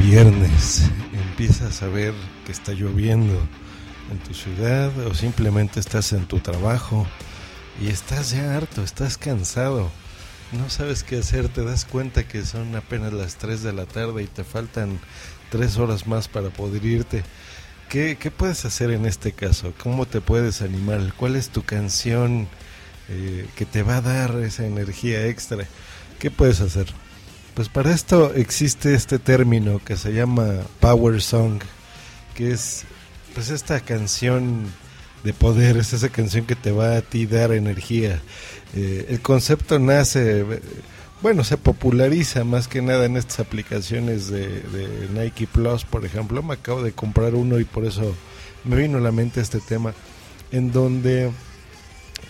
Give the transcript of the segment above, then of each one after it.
Viernes, empiezas a ver que está lloviendo en tu ciudad o simplemente estás en tu trabajo y estás ya harto, estás cansado, no sabes qué hacer, te das cuenta que son apenas las 3 de la tarde y te faltan 3 horas más para poder irte. ¿Qué, puedes hacer en este caso? ¿Cómo te puedes animar? ¿Cuál es tu canción eh, que te va a dar esa energía extra? ¿Qué puedes hacer? Pues para esto existe este término que se llama Power Song, que es pues esta canción de poder, es esa canción que te va a ti dar energía. Eh, el concepto nace, bueno, se populariza más que nada en estas aplicaciones de, Nike Plus, por ejemplo. Me acabo de comprar uno y por eso me vino a la mente este tema, en donde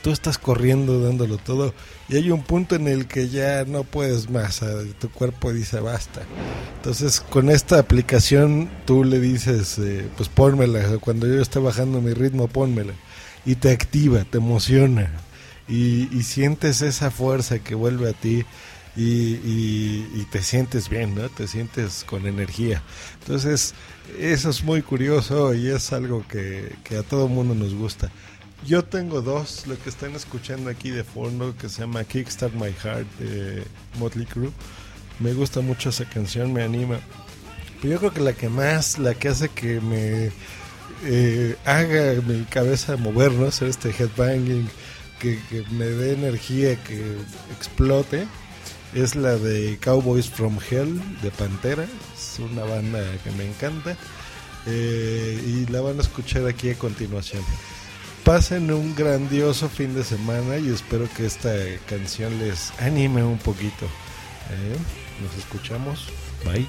tú estás corriendo dándolo todo y hay un punto en el que ya no puedes más, tu cuerpo dice basta. Entonces con esta aplicación tú le dices, eh, pues pónmela, cuando yo esté bajando mi ritmo, pónmela. Y te activa, te emociona y, sientes esa fuerza que vuelve a ti. Y, te sientes bien, ¿no? Te sientes con energía. Entonces, eso es muy curioso y es algo que, que a todo mundo nos gusta. Yo tengo dos, lo que están escuchando aquí de fondo, que se llama Kickstart My Heart de Motley Crue. Me gusta mucho esa canción, me anima. Pero yo creo que la que más, la que hace que me eh, haga mi cabeza mover, ¿no? Hacer este headbanging, que, que me dé energía, que explote, es la de Cowboys from Hell de Pantera. Es una banda que me encanta. Eh, y la van a escuchar aquí a continuación pasen un grandioso fin de semana y espero que esta canción les anime un poquito. ¿Eh? Nos escuchamos. Bye.